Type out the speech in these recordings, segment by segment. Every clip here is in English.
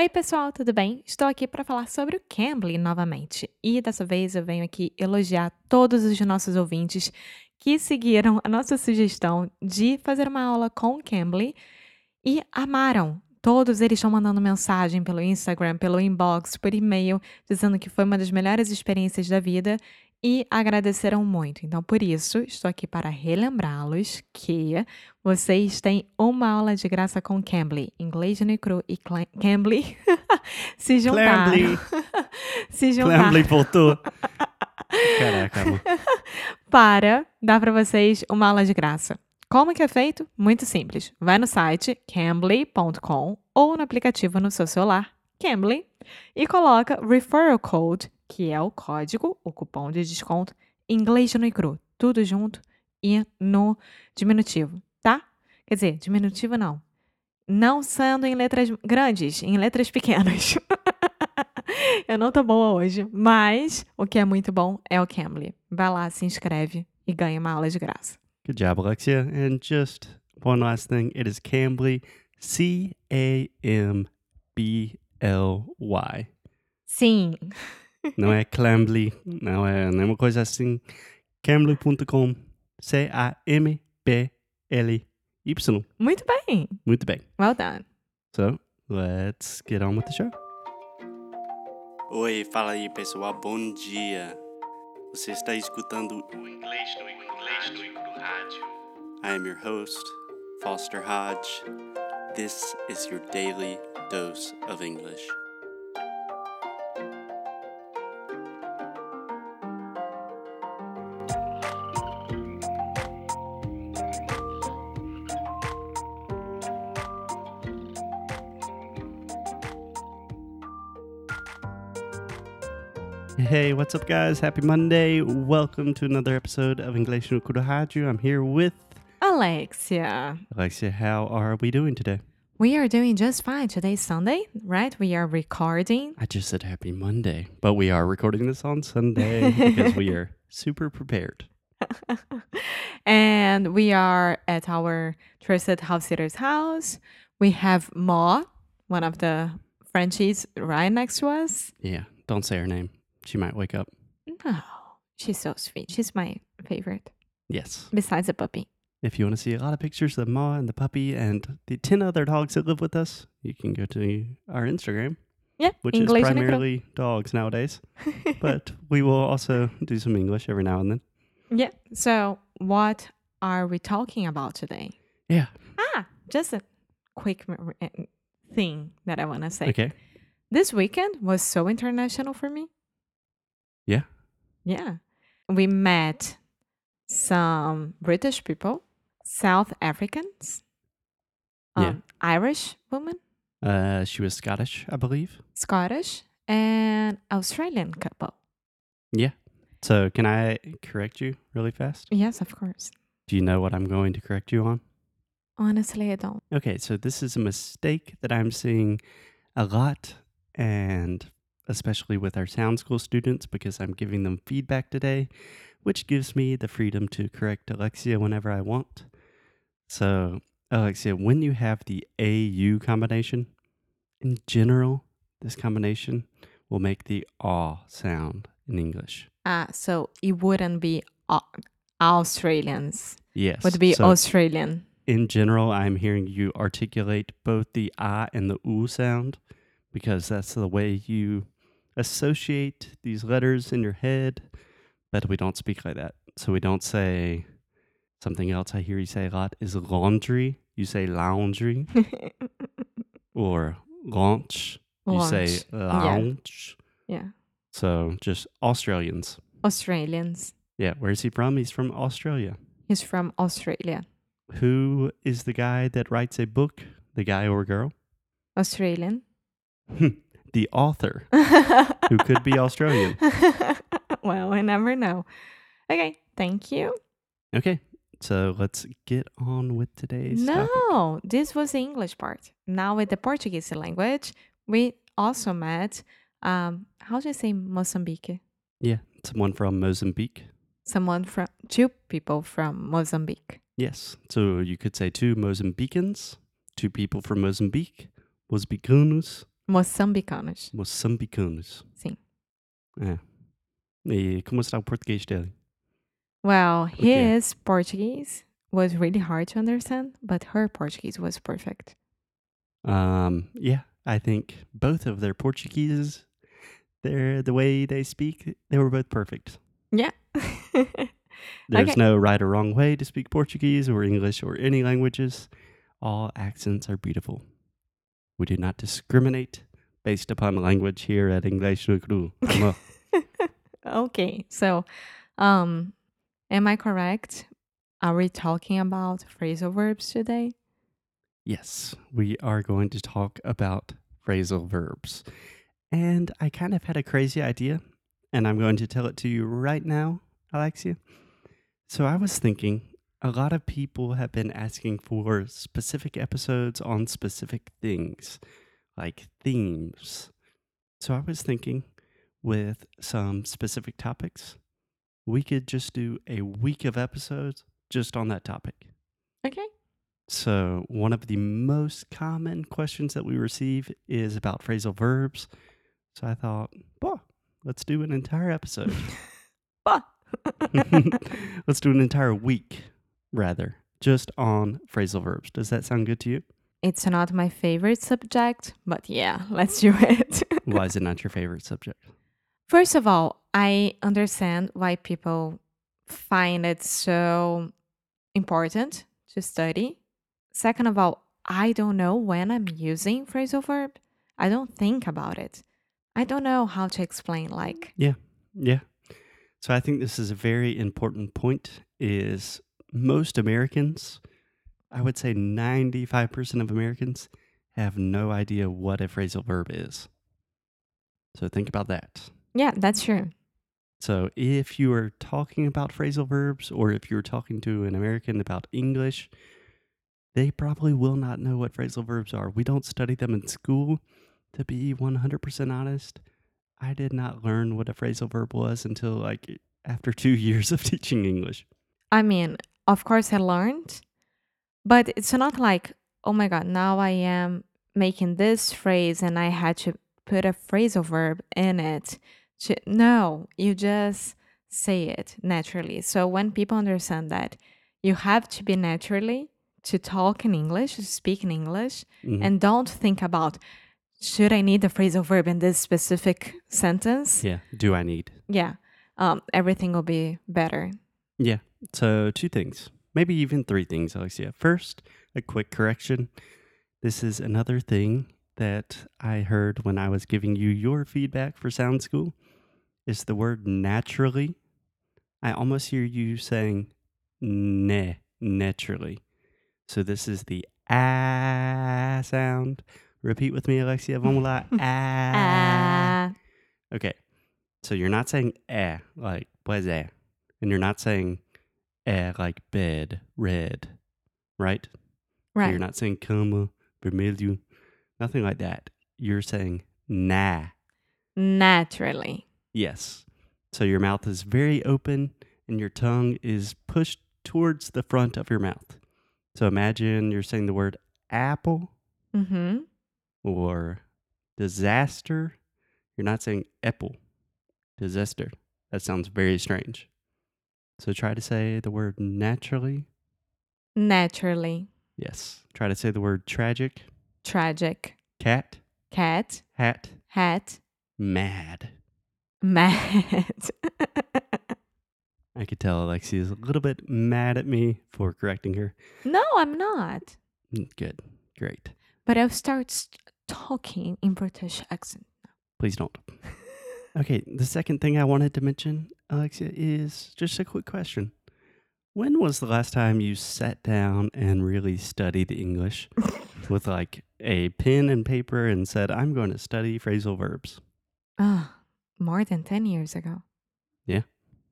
Oi, pessoal, tudo bem? Estou aqui para falar sobre o Cambly novamente. E dessa vez eu venho aqui elogiar todos os nossos ouvintes que seguiram a nossa sugestão de fazer uma aula com o Cambly e amaram. Todos eles estão mandando mensagem pelo Instagram, pelo inbox, por e-mail, dizendo que foi uma das melhores experiências da vida e agradeceram muito. Então, por isso, estou aqui para relembrá-los que vocês têm uma aula de graça com Cambly, inglês no cru e Cla- Cambly se juntaram. Cambly. se juntaram Clambley voltou. Caraca, amor. para dar para vocês uma aula de graça. Como que é feito? Muito simples. Vai no site cambly.com ou no aplicativo no seu celular, Cambly, e coloca referral code, que é o código, o cupom de desconto, inglês no e cru, tudo junto e no diminutivo, tá? Quer dizer, diminutivo não. Não sendo em letras grandes, em letras pequenas. Eu não tô boa hoje, mas o que é muito bom é o Cambly. Vai lá, se inscreve e ganha uma aula de graça. Good job, Alexia. And just one last thing it is Cambly, C A M B L Y. Sim, Não é Clambley, não é nenhuma coisa assim. Cambly.com, C-A-M-B-L-Y. muito bem. Muito bem. Well done. So, let's get on with the show. Oi, fala aí pessoal, bom dia. Você está escutando o Inglês no Inglês no Rádio. I am your host, Foster Hodge. This is your daily dose of English. Hey, what's up, guys? Happy Monday. Welcome to another episode of English no Rádio. I'm here with Alexia, Alexia. How are we doing today? we are doing just fine. Today's Sunday, right? We are recording. I just said happy Monday, but we are recording this on Sunday because we are super prepared. and we are at our trusted house sitter's house. We have Ma, one of the Frenchies, right next to us. Yeah, don't say her name. She might wake up. No, she's so sweet. She's my favorite, Yes. besides the puppy. If you want to see a lot of pictures of Ma and the puppy and the 10 other dogs that live with us, you can go to our Instagram, Yeah, which English is primarily dogs nowadays. but we will also do some English every now and then. Yeah. So, what are we talking about today? Yeah. Ah, just a quick thing that I want to say. Okay. This weekend was so international for me. Yeah. Yeah. We met some British people, South Africans, Yeah. um, Irish woman, Uh, she was Scottish, I believe. Scottish, and Australian couple. Yeah. So, can I correct you really fast? Yes, of course. Do you know what I'm going to correct you on? Honestly, I don't. Okay, so this is a mistake that I'm seeing a lot, and especially with our sound school students, because I'm giving them feedback today, which gives me the freedom to correct Alexia whenever I want. So, Alexia, when you have the AU combination, in general, this combination will make the aw sound in English. Ah, so it wouldn't be Au- Australians. Yes. Would be so Australian. in general, I'm hearing you articulate both the ah and the oo sound because that's the way you associate these letters in your head. But we don't speak like that. So we don't say something else I hear you say a lot is laundry. You say laundry or launch. You say Launch. lounge. Yeah. So just Australians. Australians. Yeah. Where's he from? He's from Australia. He's from Australia. Who is the guy that writes a book? The guy or girl? Australian. Hmm. The author who could be Australian. well, I never know. Okay, thank you. Okay, so let's get on with today's topic. No, this was the English part. Now with the Portuguese language, we also met. Um, how do you say Mozambique? Yeah, someone from Mozambique. Someone from two people from Mozambique. Yes, so you could say two Mozambicans, two people from Mozambique, Mozambicanos. Moçambicanos. Moçambicanos. Sim. É. E como está o português dele? Well, his Portuguese was really hard to understand, but her Portuguese was perfect. Um, yeah, I think both of their Portuguese, their the way they speak, they were both perfect. Yeah. There's Okay. no right or wrong way to speak Portuguese or English or any languages. All accents are beautiful. We do not discriminate based upon language here at English no Cru. Come on. okay. So, um, am I correct? Are we talking about phrasal verbs today? Yes, we are going to talk about phrasal verbs. And I kind of had a crazy idea, and I'm going to tell it to you right now, Alexia. So I was thinking a lot of people have been asking for specific episodes on specific things, like themes. So I was thinking with some specific topics, we could just do a week of episodes just on that topic. Okay. So, one of the most common questions that we receive is about phrasal verbs. So, I thought, well, let's do an entire episode. Bah. let's do an entire week, rather, just on phrasal verbs. Does that sound good to you? it's not my favorite subject, but yeah, let's do it. Why is it not your favorite subject? First of all, I understand why people find it so important to study. Second of all, I don't know when I'm using phrasal verb. I don't think about it. I don't know how to explain like Yeah. Yeah. So, I think this is a very important point is most Americans, I would say 95% of Americans have no idea what a phrasal verb is. So, think about that. Yeah, that's true. So, if you are talking about phrasal verbs or if you're talking to an American about English, they probably will not know what phrasal verbs are. We don't study them in school. To be 100% honest, I did not learn what a phrasal verb was until like after two years of teaching English. I mean, of course I learned, but it's not like, oh my god, now I am making this phrase and I had to put a phrasal verb in it. To, no, you just say it naturally. So when people understand that you have to be naturally to talk in English, to speak in English, Mhm. and don't think about should I need the phrasal verb in this specific sentence? yeah, do I need? Yeah. Um, everything will be better. Yeah. So, two things, maybe even three things, Alexia. First, a quick correction. This is another thing that I heard when I was giving you your feedback for Sound School is the word naturally. I almost hear you saying ne, naturally. So, this is the ah sound. Repeat with me, Alexia. Vamos lá. Ah. Ah. Okay. So you're not saying eh like pues eh. And you're not saying eh like bed, red. Right? So right. You're not saying cama, vermelho, nothing like that. You're saying nah. Naturally. Yes. So your mouth is very open and your tongue is pushed towards the front of your mouth. So imagine you're saying the word apple Mm-hmm. or disaster. You're not saying apple, disaster. That sounds very strange. So try to say the word naturally. Naturally. Yes. Try to say the word tragic, Tragic. cat, Cat. hat, Hat. mad. Mad. I could tell Alexia is a little bit mad at me for correcting her. no, I'm not. Mm, Good. Great. But I'll start talking in British accent. Please don't. Okay, the second thing I wanted to mention, Alexia, is just a quick question. When was the last time you sat down and really studied English with like a pen and paper and said, I'm going to study phrasal verbs? Ah, more than 10 years ago. Yeah?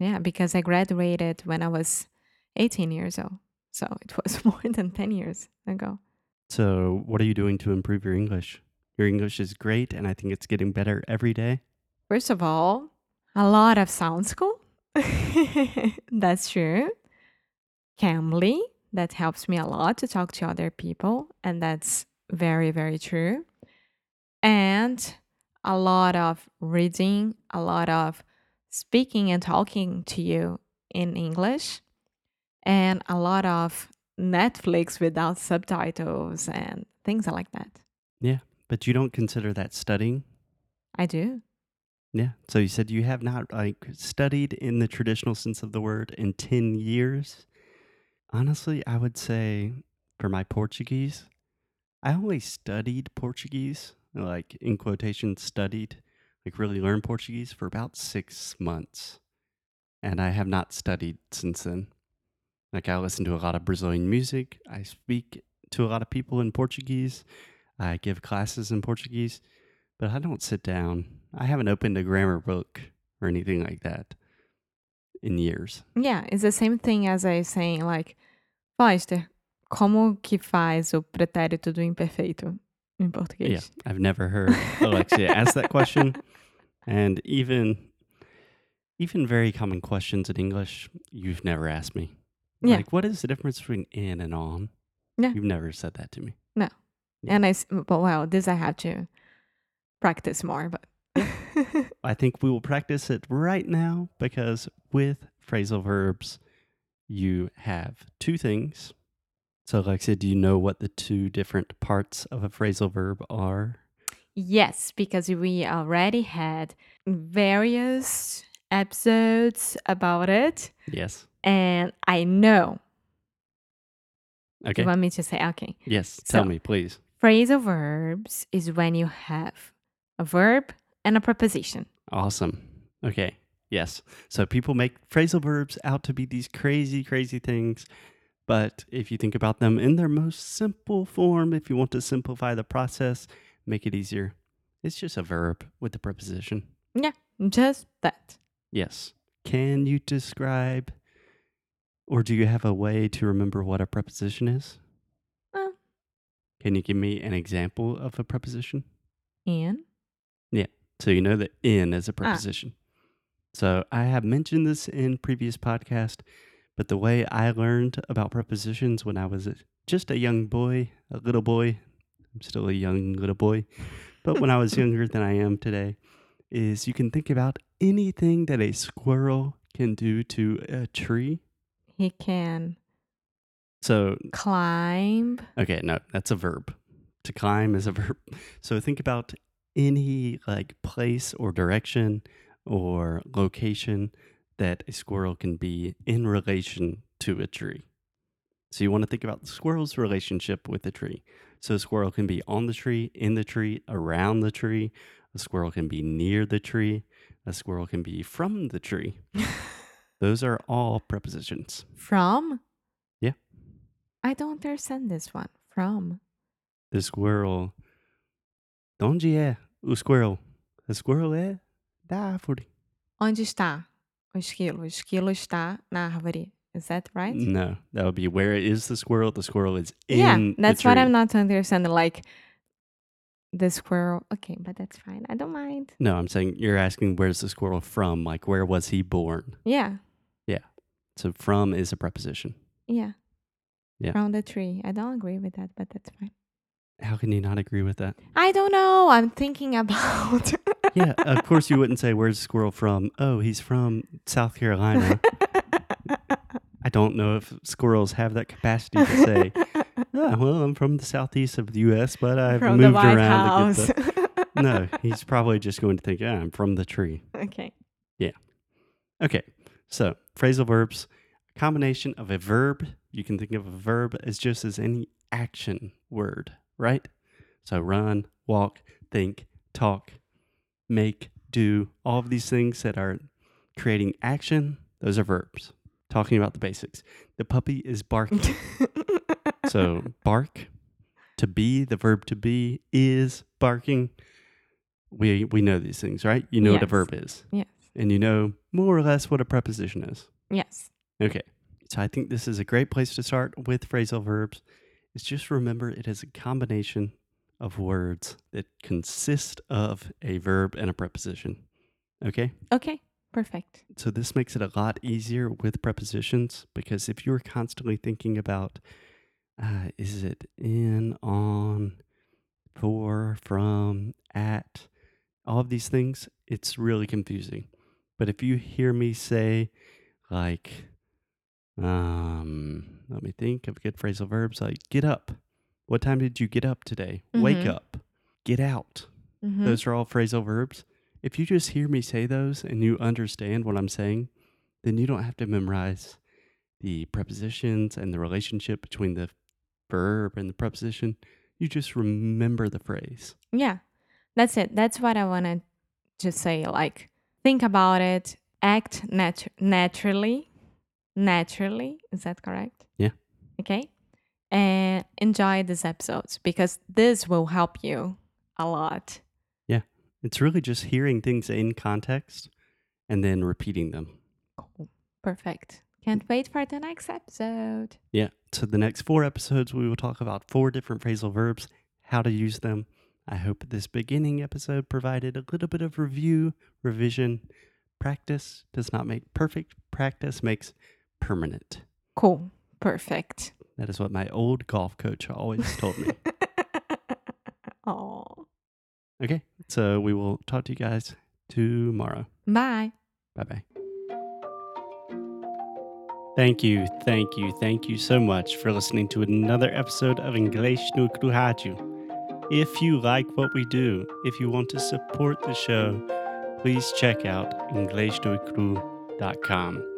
Yeah, because I graduated when I was 18 years old. So it was more than 10 years ago. So, what are you doing to improve your English? Your English is great, and I think it's getting better every day. First of all, a lot of sound school. That's true. Cambly, that helps me a lot to talk to other people. And that's very, very true. and a lot of reading, a lot of speaking and talking to you in English, and a lot of Netflix without subtitles and things like that. Yeah. But you don't consider that studying? I do. Yeah. So you said you have not like studied in the traditional sense of the word in 10 years. Honestly, I would say for my Portuguese, I only studied Portuguese, like in quotation studied, like really learned Portuguese for about 6 months. And I have not studied since then. Like I listen to a lot of Brazilian music, I speak to a lot of people in Portuguese, I give classes in Portuguese, but I don't sit down. I haven't opened a grammar book or anything like that in years. Yeah, it's the same thing as I saying like, Foster, como que faz o pretérito do imperfeito em Yeah. I've never heard Alexia ask that question, and even even very common questions in English, you've never asked me. Yeah. Like, what is the difference between in and on? Yeah. You've never said that to me. Yeah. And I, but well, this I have to practice more, but I think we will practice it right now because with phrasal verbs, you have two things. So, Alexia, do you know what the two different parts of a phrasal verb are? yes, because we already had various episodes about it, Yes. and I know. Okay. You want me to say, okay. Yes. Tell So- me, please. Phrasal verbs is when you have a verb and a preposition. Awesome. Okay. Yes. So people make phrasal verbs out to be these crazy, crazy things. But if you think about them in their most simple form, if you want to simplify the process, make it easier, it's just a verb with a preposition. Yeah, just that. Yes. Can you describe or do you have a way to remember what a preposition is? Uh. Can you give me an example of a preposition? In. So you know that in is a ah. preposition. So I have mentioned this in previous podcast, but the way I learned about prepositions when I was just a young boy, a little boy, I'm still a young little boy, but when I was younger than I am today, is you can think about anything that a squirrel can do to a tree. He can So climb. Okay, no, that's a verb. To climb is a verb. So think about any like place or direction or location that a squirrel can be in relation to a tree. So you want to think about the squirrel's relationship with the tree. So a squirrel can be on the tree, in the tree, around the tree. A squirrel can be near the tree. A squirrel can be from the tree. Those are all prepositions. From? Yeah. I don't understand this one. From. The squirrel. Onde é o squirrel? A squirrel é da árvore. Onde está o esquilo? O esquilo está na árvore. Is that right? No, that would be where is the squirrel? The squirrel is in yeah, that's what. I'm not understanding. Like the squirrel. Okay, but that's fine. I don't mind. No, I'm saying you're asking where's the squirrel from? Like where was he born? Yeah. Yeah, So from is a preposition. yeah. Yeah. From the tree. I don't agree with that, but that's fine. How can you not agree with that? I don't know. I'm thinking about. Yeah, of course you wouldn't say where's the squirrel from? Oh, he's from South Carolina. I don't know if squirrels have that capacity to say, "Ah, well, I'm from the southeast of the U.S., but I've From moved around House. to get the no, he's probably just going to think, yeah, I'm from the tree. okay. Yeah. Okay, so phrasal verbs, combination of a verb. You can think of a verb as just as any action word, right? So run, walk, think, talk, make, do, all of these things that are creating action, those are verbs. Talking about the basics. The puppy is barking. so bark, to be, the verb to be is barking. We we know these things, right? You know what a verb is yes. and you know more or less what a preposition is. Yes. Okay. So I think this is a great place to start with phrasal verbs. Is just remember it is a combination of words that consist of a verb and a preposition. Okay? Okay. Perfect. So this makes it a lot easier with prepositions because if you're constantly thinking about uh, is it in, on, for, from, at, all of these things, it's really confusing. But if you hear me say, like, um, let me think of good phrasal verbs like get up. What time did you get up today? Wake Mhm. up. Get out. Mhm. Those are all phrasal verbs. If you just hear me say those and you understand what I'm saying, then you don't have to memorize the prepositions and the relationship between the verb and the preposition. You just remember the phrase. Yeah, that's it. That's what I want to just say. Like, think about it, act natu- naturally. Naturally. Is that correct? Yeah. Okay. And enjoy these episodes because this will help you a lot. Yeah. It's really just hearing things in context and then repeating them. Cool. Perfect. Can't wait for the next episode. Yeah. So the next four episodes, we will talk about four different phrasal verbs, how to use them. I hope this beginning episode provided a little bit of review, revision. Practice does not make perfect, practice makes permanent. Cool. Perfect. That is what my old golf coach always told me. oh. Okay. So we will talk to you guys tomorrow. Bye. Bye bye. Thank you, thank you, thank you so much for listening to another episode of English no Kruhaju. If you like what we do, if you want to support the show, please check out EnglishNoCru.com.